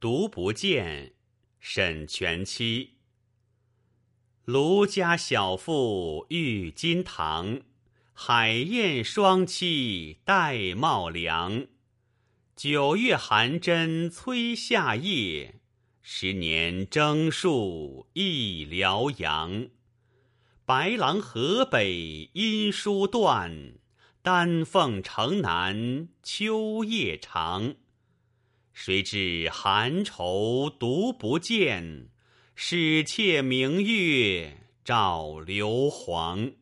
独不见，沈全妻。卢家小妇郁金堂，海燕双栖戴帽梁。九月寒针催夏夜，十年征戍忆辽阳。白狼河北音书断，丹凤城南秋夜长。谁知寒愁独不见，始妾明月照流黄。